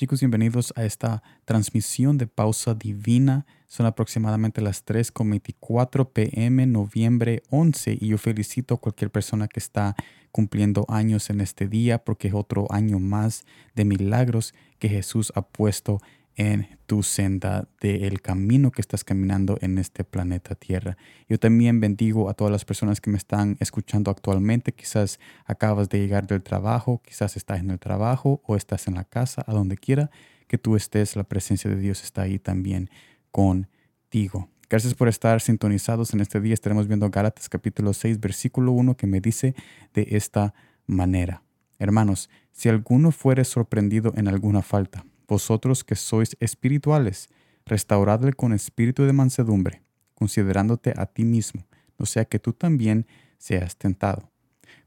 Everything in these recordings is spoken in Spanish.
Chicos, bienvenidos a esta transmisión de pausa divina. Son aproximadamente las 3.24 pm, noviembre 11, y yo felicito a cualquier persona que está cumpliendo años en este día porque es otro año más de milagros que Jesús ha puesto en tu senda del camino que estás caminando en este planeta Tierra. Yo también bendigo a todas las personas que me están escuchando actualmente. Quizás acabas de llegar del trabajo, quizás estás en el trabajo o estás en la casa, a donde quiera que tú estés, la presencia de Dios está ahí también contigo. Gracias por estar sintonizados en este día. Estaremos viendo Gálatas capítulo 6, versículo 1 que me dice de esta manera. Hermanos, si alguno fuere sorprendido en alguna falta, vosotros que sois espirituales, restauradle con espíritu de mansedumbre, considerándote a ti mismo, no sea que tú también seas tentado.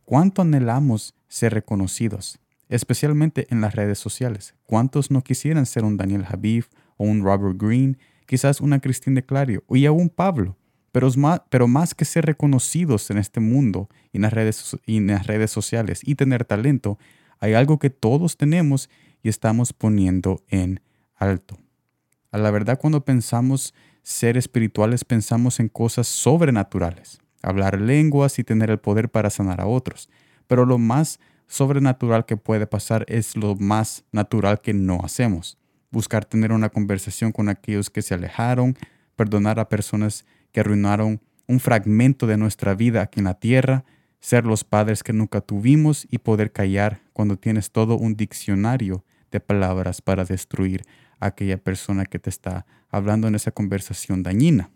¿Cuánto anhelamos ser reconocidos, especialmente en las redes sociales? ¿Cuántos no quisieran ser un Daniel Habib o un Robert Greene, quizás una Christine de Clario y aún Pablo? Pero más, pero más que ser reconocidos en este mundo y en, las redes, y en las redes sociales y tener talento, hay algo que todos tenemos y estamos poniendo en alto. A la verdad, cuando pensamos ser espirituales, pensamos en cosas sobrenaturales, hablar lenguas y tener el poder para sanar a otros. Pero lo más sobrenatural que puede pasar es lo más natural que no hacemos. Buscar tener una conversación con aquellos que se alejaron, perdonar a personas que arruinaron un fragmento de nuestra vida aquí en la tierra, ser los padres que nunca tuvimos y poder callar cuando tienes todo un diccionario de palabras para destruir a aquella persona que te está hablando en esa conversación dañina.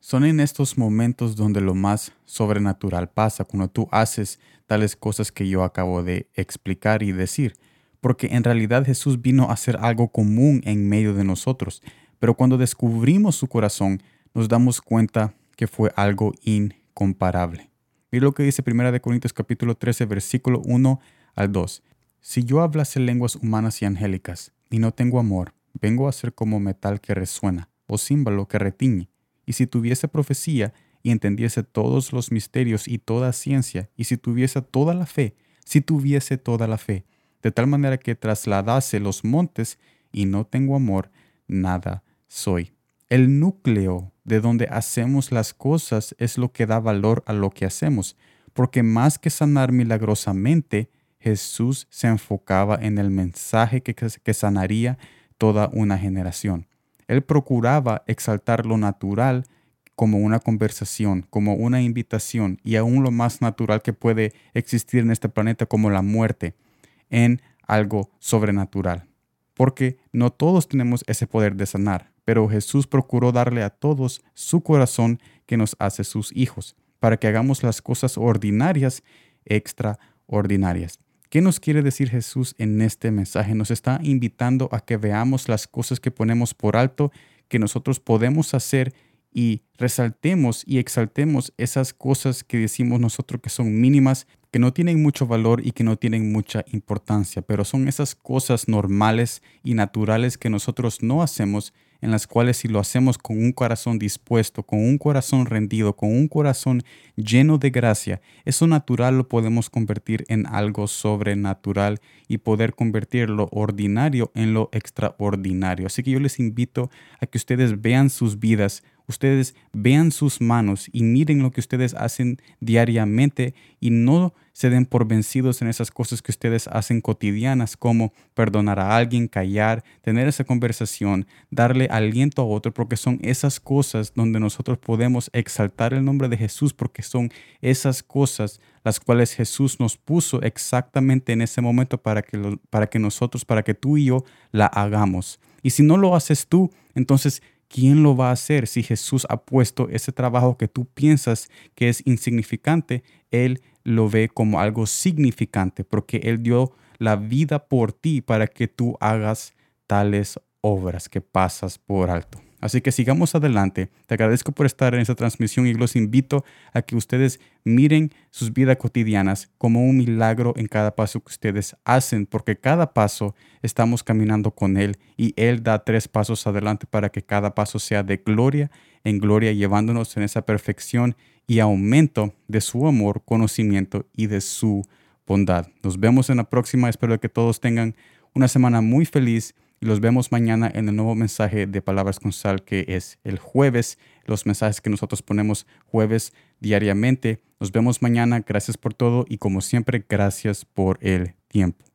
Son en estos momentos donde lo más sobrenatural pasa, cuando tú haces tales cosas que yo acabo de explicar y decir, porque en realidad Jesús vino a hacer algo común en medio de nosotros, pero cuando descubrimos su corazón nos damos cuenta que fue algo incomparable. Mira lo que dice 1 Corintios capítulo 13 versículo 1 al 2. Si yo hablase lenguas humanas y angélicas y no tengo amor, vengo a ser como metal que resuena o címbalo que retiñe. Y si tuviese profecía y entendiese todos los misterios y toda ciencia, y si tuviese toda la fe, si tuviese toda la fe, de tal manera que trasladase los montes y no tengo amor, nada soy. El núcleo de donde hacemos las cosas es lo que da valor a lo que hacemos, porque más que sanar milagrosamente, Jesús se enfocaba en el mensaje que, sanaría toda una generación. Él procuraba exaltar lo natural como una conversación, como una invitación y aún lo más natural que puede existir en este planeta como la muerte, en algo sobrenatural. Porque no todos tenemos ese poder de sanar, pero Jesús procuró darle a todos su corazón que nos hace sus hijos, para que hagamos las cosas ordinarias extraordinarias. ¿Qué nos quiere decir Jesús en este mensaje? Nos está invitando a que veamos las cosas que ponemos por alto, que nosotros podemos hacer y resaltemos y exaltemos esas cosas que decimos nosotros que son mínimas, que no tienen mucho valor y que no tienen mucha importancia, pero son esas cosas normales y naturales que nosotros no hacemos en las cuales si lo hacemos con un corazón dispuesto, con un corazón rendido, con un corazón lleno de gracia, eso natural lo podemos convertir en algo sobrenatural y poder convertir lo ordinario en lo extraordinario. Así que yo les invito a que ustedes vean sus vidas ustedes vean sus manos y miren lo que ustedes hacen diariamente y no se den por vencidos en esas cosas que ustedes hacen cotidianas como perdonar a alguien, callar, tener esa conversación, darle aliento a otro, porque son esas cosas donde nosotros podemos exaltar el nombre de Jesús, porque son esas cosas las cuales Jesús nos puso exactamente en ese momento para que, para que nosotros, para que tú y yo la hagamos. Y si no lo haces tú, entonces ¿quién lo va a hacer si Jesús ha puesto ese trabajo que tú piensas que es insignificante? Él lo ve como algo significante porque Él dio la vida por ti para que tú hagas tales obras que pasas por alto. Así que sigamos adelante. Te agradezco por estar en esta transmisión y los invito a que ustedes miren sus vidas cotidianas como un milagro en cada paso que ustedes hacen, porque cada paso estamos caminando con Él y Él da tres pasos adelante para que cada paso sea de gloria en gloria, llevándonos en esa perfección y aumento de su amor, conocimiento y de su bondad. Nos vemos en la próxima. Espero que todos tengan una semana muy feliz y los vemos mañana en el nuevo mensaje de Palabras con Sal que es el jueves, los mensajes que nosotros ponemos jueves diariamente. Nos vemos mañana, gracias por todo y como siempre, gracias por el tiempo.